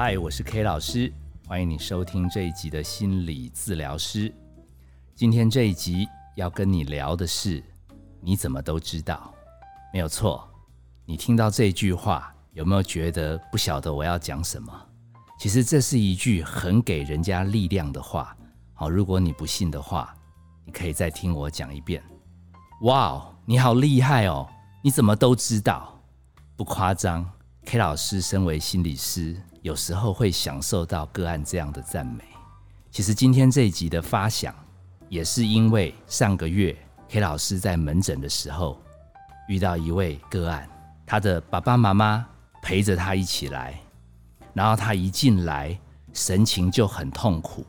嗨，我是 K 老师，欢迎你收听这一集的心理治疗师。今天这一集要跟你聊的是，你怎么都知道？没有错，你听到这句话，有没有觉得不晓得我要讲什么？其实这是一句很给人家力量的话。好，如果你不信的话，你可以再听我讲一遍。哇，你好厉害哦！你怎么都知道？不夸张，K 老师身为心理师。有时候会享受到个案这样的赞美。其实今天这一集的发想，也是因为上个月 K 老师在门诊的时候遇到一位个案，他的爸爸妈妈陪着他一起来，然后他一进来神情就很痛苦，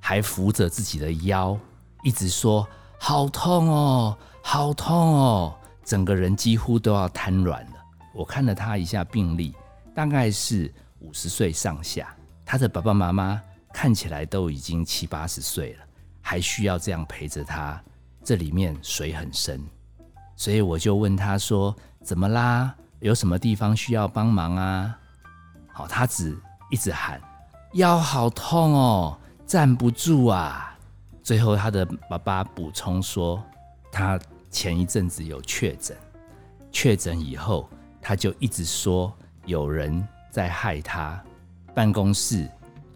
还扶着自己的腰，一直说好痛哦，好痛哦，整个人几乎都要瘫软。我看了他一下病历，大概是。五十岁上下，他的爸爸妈妈看起来都已经七八十岁了，还需要这样陪着他，这里面水很深，所以我就问他说：“怎么啦？有什么地方需要帮忙啊？”好，他只一直喊：“腰好痛哦，站不住啊。”最后他的爸爸补充说：“他前一阵子有确诊，确诊以后他就一直说有人。”在害他，办公室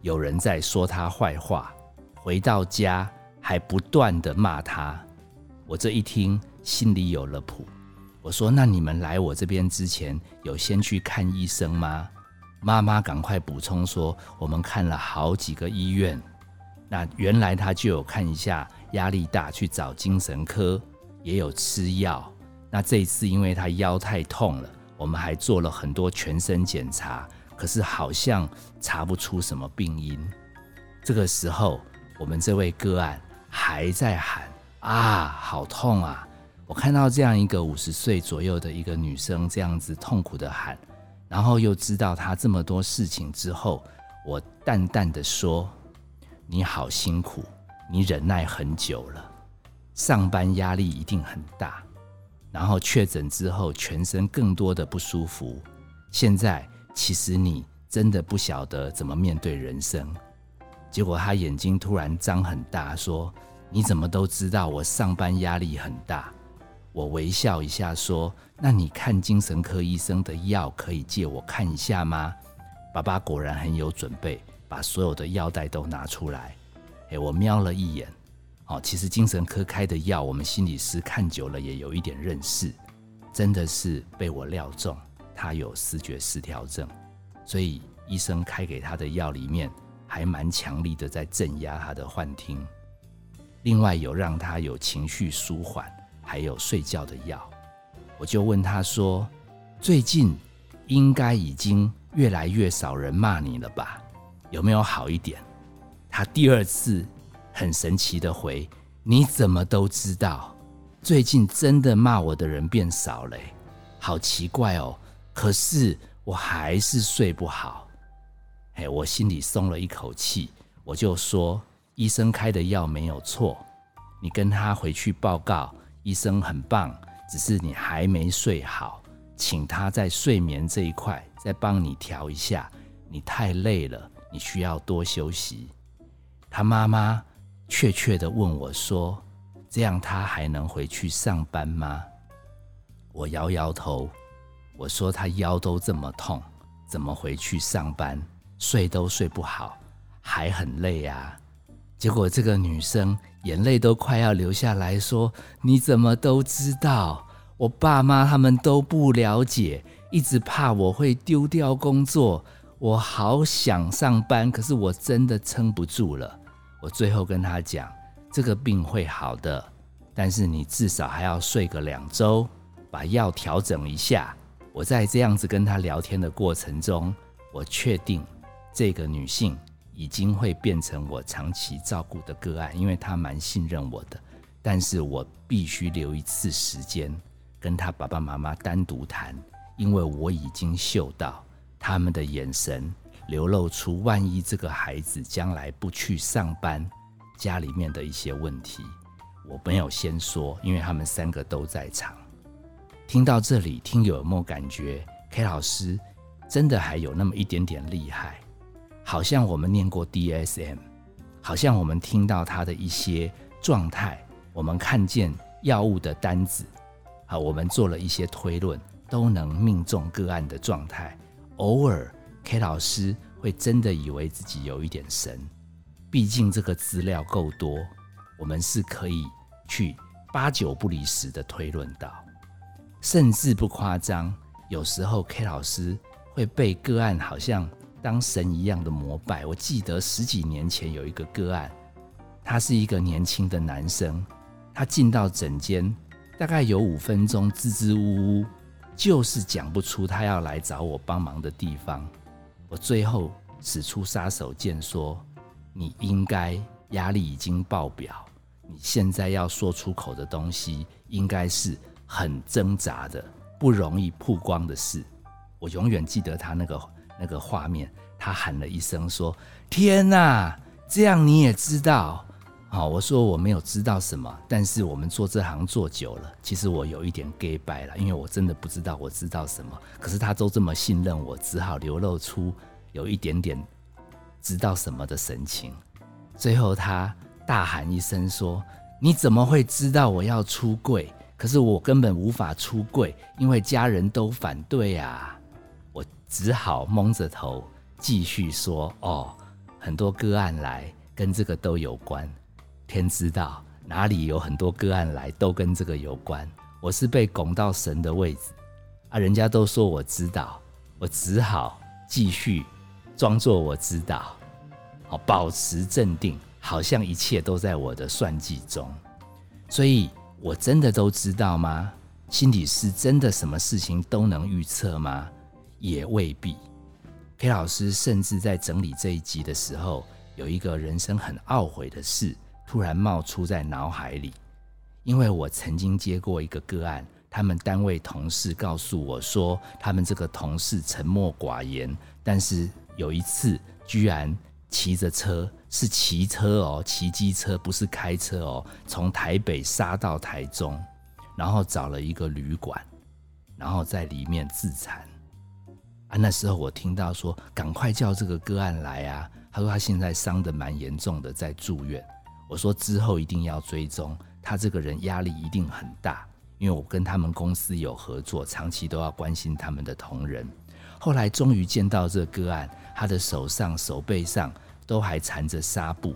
有人在说他坏话，回到家还不断的骂他。我这一听，心里有了谱。我说：“那你们来我这边之前，有先去看医生吗？”妈妈赶快补充说：“我们看了好几个医院。那原来他就有看一下压力大，去找精神科，也有吃药。那这一次因为他腰太痛了。”我们还做了很多全身检查，可是好像查不出什么病因。这个时候，我们这位个案还在喊：“啊，好痛啊！”我看到这样一个五十岁左右的一个女生这样子痛苦的喊，然后又知道她这么多事情之后，我淡淡的说：“你好辛苦，你忍耐很久了，上班压力一定很大。”然后确诊之后，全身更多的不舒服。现在其实你真的不晓得怎么面对人生。结果他眼睛突然张很大，说：“你怎么都知道我上班压力很大？”我微笑一下说：“那你看精神科医生的药可以借我看一下吗？”爸爸果然很有准备，把所有的药袋都拿出来。哎，我瞄了一眼。哦，其实精神科开的药，我们心理师看久了也有一点认识，真的是被我料中，他有视觉失调症，所以医生开给他的药里面还蛮强力的，在镇压他的幻听。另外有让他有情绪舒缓，还有睡觉的药。我就问他说：“最近应该已经越来越少人骂你了吧？有没有好一点？”他第二次。很神奇的回，你怎么都知道？最近真的骂我的人变少了，好奇怪哦。可是我还是睡不好。哎，我心里松了一口气，我就说，医生开的药没有错，你跟他回去报告，医生很棒，只是你还没睡好，请他在睡眠这一块再帮你调一下。你太累了，你需要多休息。他妈妈。确切的问我说：“这样他还能回去上班吗？”我摇摇头，我说：“他腰都这么痛，怎么回去上班？睡都睡不好，还很累啊。”结果这个女生眼泪都快要流下来，说：“你怎么都知道？我爸妈他们都不了解，一直怕我会丢掉工作。我好想上班，可是我真的撑不住了。”我最后跟他讲，这个病会好的，但是你至少还要睡个两周，把药调整一下。我在这样子跟他聊天的过程中，我确定这个女性已经会变成我长期照顾的个案，因为她蛮信任我的。但是我必须留一次时间跟他爸爸妈妈单独谈，因为我已经嗅到他们的眼神。流露出万一这个孩子将来不去上班，家里面的一些问题，我没有先说，因为他们三个都在场。听到这里，听友有没有感觉 K 老师真的还有那么一点点厉害？好像我们念过 DSM，好像我们听到他的一些状态，我们看见药物的单子，啊，我们做了一些推论，都能命中个案的状态。偶尔 K 老师会真的以为自己有一点神，毕竟这个资料够多，我们是可以去八九不离十的推论到，甚至不夸张，有时候 K 老师会被个案好像。当神一样的膜拜。我记得十几年前有一个个案，他是一个年轻的男生，他进到诊间，大概有五分钟支支吾吾，就是讲不出他要来找我帮忙的地方。我最后使出杀手锏，说：“你应该压力已经爆表，你现在要说出口的东西，应该是很挣扎的、不容易曝光的事。”我永远记得他那个。那个画面，他喊了一声说：“天哪，这样你也知道？”好，我说我没有知道什么，但是我们做这行做久了，其实我有一点 gay 拜了，因为我真的不知道我知道什么。可是他都这么信任我，只好流露出有一点点知道什么的神情。最后他大喊一声说：“你怎么会知道我要出柜？可是我根本无法出柜，因为家人都反对啊。”只好蒙着头继续说：“哦，很多个案来跟这个都有关。天知道哪里有很多个案来都跟这个有关。我是被拱到神的位置啊！人家都说我知道，我只好继续装作我知道，好保持镇定，好像一切都在我的算计中。所以，我真的都知道吗？心理师真的什么事情都能预测吗？”也未必。K 老师甚至在整理这一集的时候，有一个人生很懊悔的事突然冒出在脑海里。因为我曾经接过一个个案，他们单位同事告诉我说，他们这个同事沉默寡言，但是有一次居然骑着车，是骑车哦，骑机车不是开车哦，从台北杀到台中，然后找了一个旅馆，然后在里面自残。啊，那时候我听到说，赶快叫这个个案来啊！他说他现在伤得蛮严重的，在住院。我说之后一定要追踪，他这个人压力一定很大，因为我跟他们公司有合作，长期都要关心他们的同仁。后来终于见到这个案，他的手上、手背上都还缠着纱布。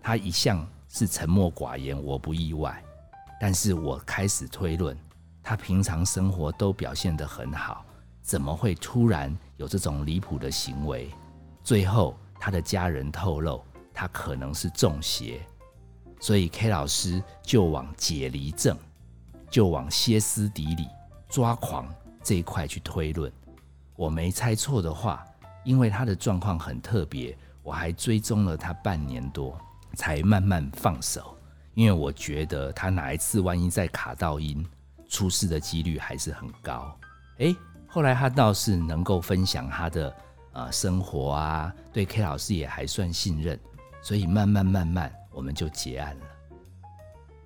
他一向是沉默寡言，我不意外。但是我开始推论，他平常生活都表现得很好。怎么会突然有这种离谱的行为？最后，他的家人透露，他可能是中邪，所以 K 老师就往解离症，就往歇斯底里、抓狂这一块去推论。我没猜错的话，因为他的状况很特别，我还追踪了他半年多，才慢慢放手，因为我觉得他哪一次万一再卡到音，出事的几率还是很高。诶。后来他倒是能够分享他的呃生活啊，对 K 老师也还算信任，所以慢慢慢慢我们就结案了。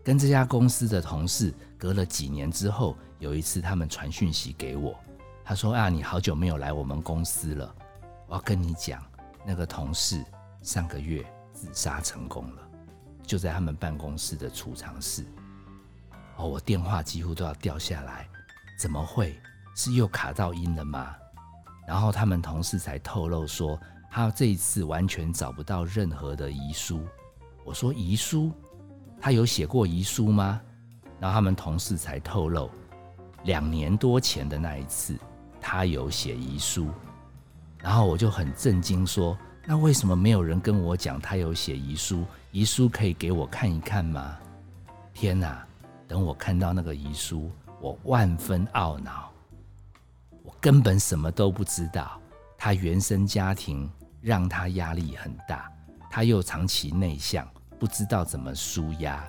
跟这家公司的同事隔了几年之后，有一次他们传讯息给我，他说啊，你好久没有来我们公司了，我要跟你讲，那个同事上个月自杀成功了，就在他们办公室的储藏室。哦，我电话几乎都要掉下来，怎么会？是又卡到音了吗？然后他们同事才透露说，他这一次完全找不到任何的遗书。我说遗书，他有写过遗书吗？然后他们同事才透露，两年多前的那一次，他有写遗书。然后我就很震惊，说那为什么没有人跟我讲他有写遗书？遗书可以给我看一看吗？天哪！等我看到那个遗书，我万分懊恼。我根本什么都不知道，他原生家庭让他压力很大，他又长期内向，不知道怎么舒压，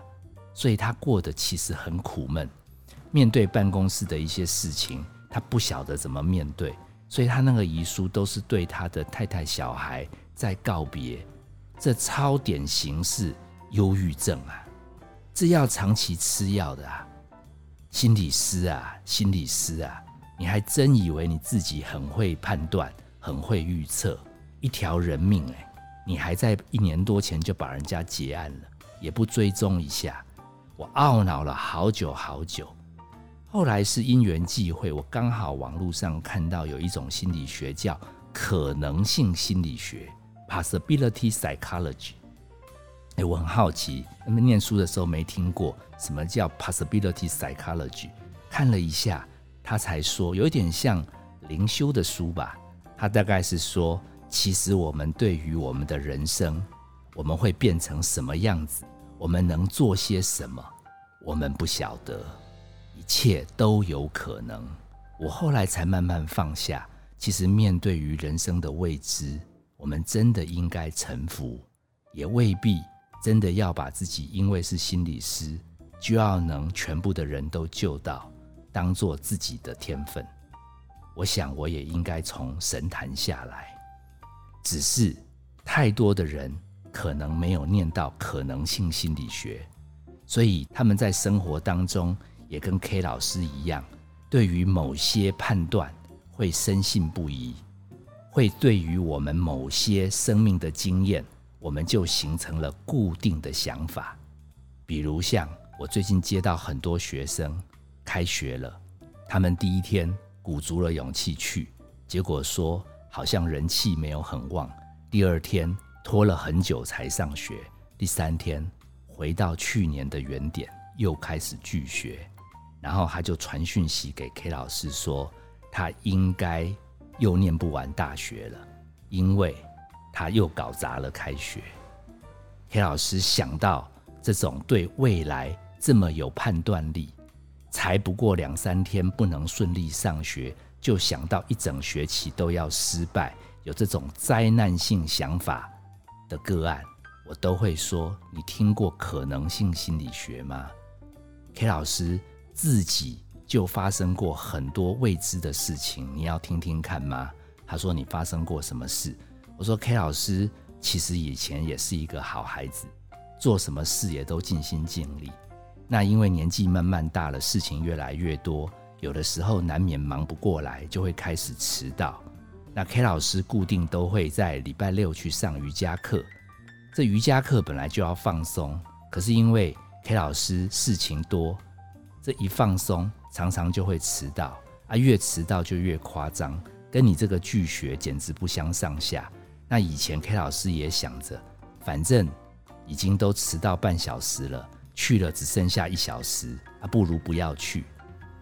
所以他过得其实很苦闷。面对办公室的一些事情，他不晓得怎么面对，所以他那个遗书都是对他的太太、小孩在告别。这超典型是忧郁症啊，这要长期吃药的啊，心理师啊，心理师啊。你还真以为你自己很会判断、很会预测？一条人命哎，你还在一年多前就把人家结案了，也不追踪一下，我懊恼了好久好久。后来是因缘际会，我刚好网络上看到有一种心理学叫可能性心理学 （possibility psychology）。哎，我很好奇，那么念书的时候没听过什么叫 possibility psychology，看了一下，他才说有一点像灵修的书吧。他大概是说，其实我们对于我们的人生，我们会变成什么样子，我们能做些什么，我们不晓得。一切都有可能。我后来才慢慢放下。其实，面对于人生的未知，我们真的应该臣服，也未必真的要把自己因为是心理师，就要能全部的人都救到，当做自己的天分。我想，我也应该从神坛下来。只是太多的人可能没有念到可能性心理学，所以他们在生活当中。也跟 K 老师一样，对于某些判断会深信不疑，会对于我们某些生命的经验，我们就形成了固定的想法。比如像我最近接到很多学生，开学了，他们第一天鼓足了勇气去，结果说好像人气没有很旺，第二天拖了很久才上学，第三天回到去年的原点，又开始拒学。然后他就传讯息给 K 老师说，他应该又念不完大学了，因为他又搞砸了开学。K 老师想到这种对未来这么有判断力，才不过两三天不能顺利上学，就想到一整学期都要失败，有这种灾难性想法的个案，我都会说：你听过可能性心理学吗？K 老师。自己就发生过很多未知的事情，你要听听看吗？他说你发生过什么事？我说 K 老师其实以前也是一个好孩子，做什么事也都尽心尽力。那因为年纪慢慢大了，事情越来越多，有的时候难免忙不过来，就会开始迟到。那 K 老师固定都会在礼拜六去上瑜伽课，这瑜伽课本来就要放松，可是因为 K 老师事情多。这一放松，常常就会迟到啊，越迟到就越夸张，跟你这个拒学简直不相上下。那以前 K 老师也想着，反正已经都迟到半小时了，去了只剩下一小时，啊，不如不要去。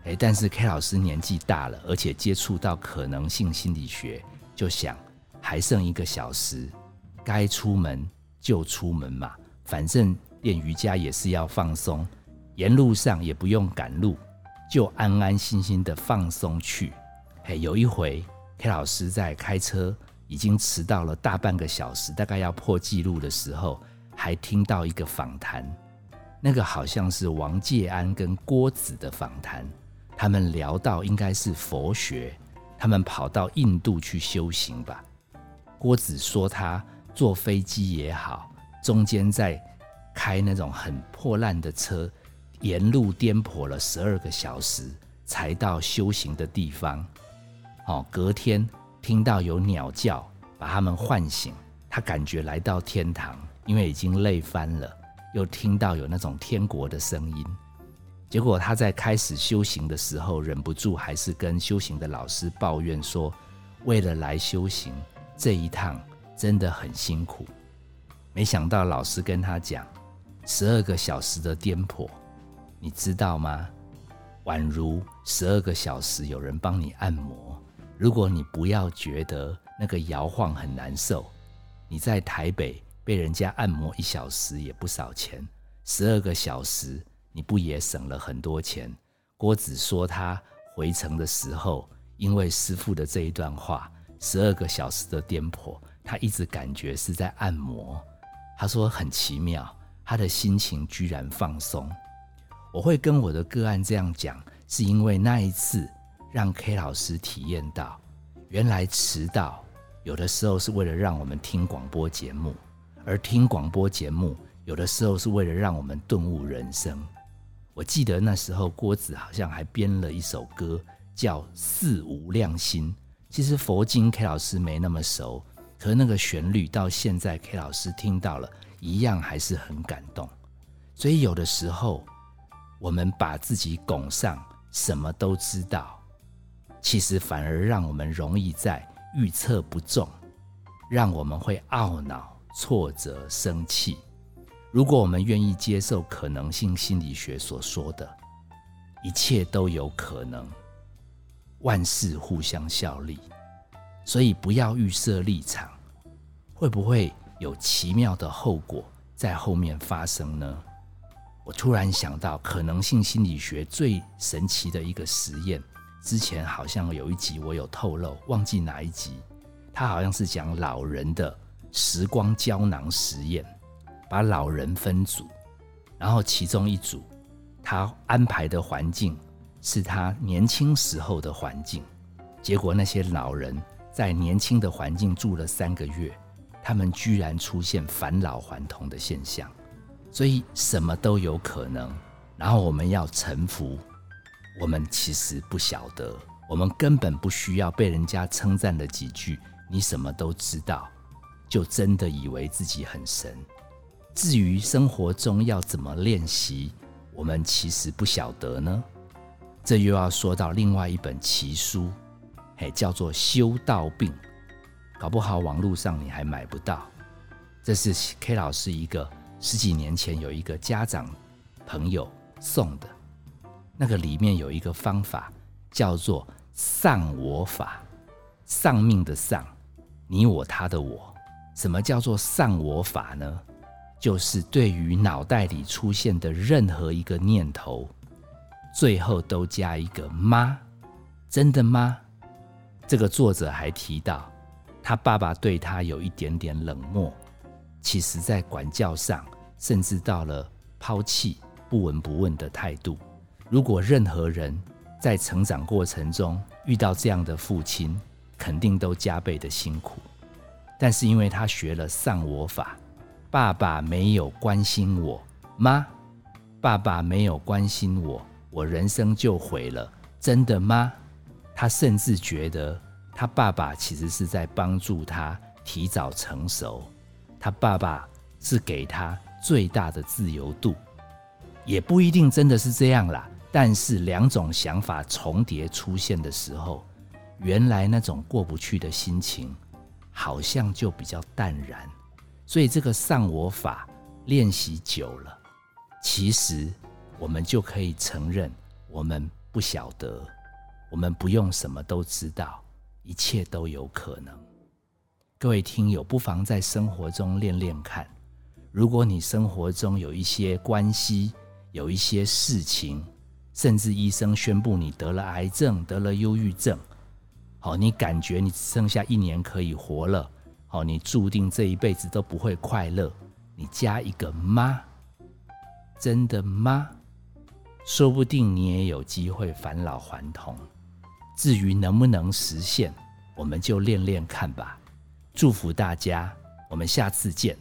诶，但是 K 老师年纪大了，而且接触到可能性心理学，就想还剩一个小时，该出门就出门嘛，反正练瑜伽也是要放松。沿路上也不用赶路，就安安心心的放松去。嘿，有一回 K 老师在开车，已经迟到了大半个小时，大概要破纪录的时候，还听到一个访谈，那个好像是王介安跟郭子的访谈，他们聊到应该是佛学，他们跑到印度去修行吧。郭子说他坐飞机也好，中间在开那种很破烂的车。沿路颠簸了十二个小时，才到修行的地方。哦，隔天听到有鸟叫，把他们唤醒，他感觉来到天堂，因为已经累翻了。又听到有那种天国的声音，结果他在开始修行的时候，忍不住还是跟修行的老师抱怨说：“为了来修行，这一趟真的很辛苦。”没想到老师跟他讲，十二个小时的颠簸。你知道吗？宛如十二个小时有人帮你按摩。如果你不要觉得那个摇晃很难受，你在台北被人家按摩一小时也不少钱，十二个小时你不也省了很多钱？郭子说他回程的时候，因为师傅的这一段话，十二个小时的颠簸，他一直感觉是在按摩。他说很奇妙，他的心情居然放松。我会跟我的个案这样讲，是因为那一次让 K 老师体验到，原来迟到有的时候是为了让我们听广播节目，而听广播节目有的时候是为了让我们顿悟人生。我记得那时候郭子好像还编了一首歌，叫《四无量心》。其实佛经 K 老师没那么熟，可是那个旋律到现在 K 老师听到了，一样还是很感动。所以有的时候，我们把自己拱上什么都知道，其实反而让我们容易在预测不中，让我们会懊恼、挫折、生气。如果我们愿意接受可能性心理学所说的，一切都有可能，万事互相效力，所以不要预设立场，会不会有奇妙的后果在后面发生呢？我突然想到，可能性心理学最神奇的一个实验，之前好像有一集我有透露，忘记哪一集，它好像是讲老人的时光胶囊实验。把老人分组，然后其中一组，他安排的环境是他年轻时候的环境。结果那些老人在年轻的环境住了三个月，他们居然出现返老还童的现象。所以什么都有可能。然后我们要臣服，我们其实不晓得，我们根本不需要被人家称赞了几句，你什么都知道，就真的以为自己很神。至于生活中要怎么练习，我们其实不晓得呢。这又要说到另外一本奇书，嘿，叫做《修道病》，搞不好网络上你还买不到。这是 K 老师一个十几年前有一个家长朋友送的，那个里面有一个方法叫做“丧我法”，丧命的丧，你我他的我。什么叫做丧我法呢？就是对于脑袋里出现的任何一个念头，最后都加一个“妈”，真的吗？这个作者还提到，他爸爸对他有一点点冷漠，其实在管教上，甚至到了抛弃、不闻不问的态度。如果任何人在成长过程中遇到这样的父亲，肯定都加倍的辛苦。但是因为他学了丧我法。爸爸没有关心我妈？爸爸没有关心我，我人生就毁了，真的吗？他甚至觉得他爸爸其实是在帮助他提早成熟，他爸爸是给他最大的自由度，也不一定真的是这样啦。但是两种想法重叠出现的时候，原来那种过不去的心情，好像就比较淡然。所以这个上我法练习久了，其实我们就可以承认，我们不晓得，我们不用什么都知道，一切都有可能。各位听友，不妨在生活中练练看。如果你生活中有一些关系，有一些事情，甚至医生宣布你得了癌症，得了忧郁症，好，你感觉你只剩下一年可以活了。哦，你注定这一辈子都不会快乐。你加一个妈，真的吗？说不定你也有机会返老还童。至于能不能实现，我们就练练看吧。祝福大家，我们下次见。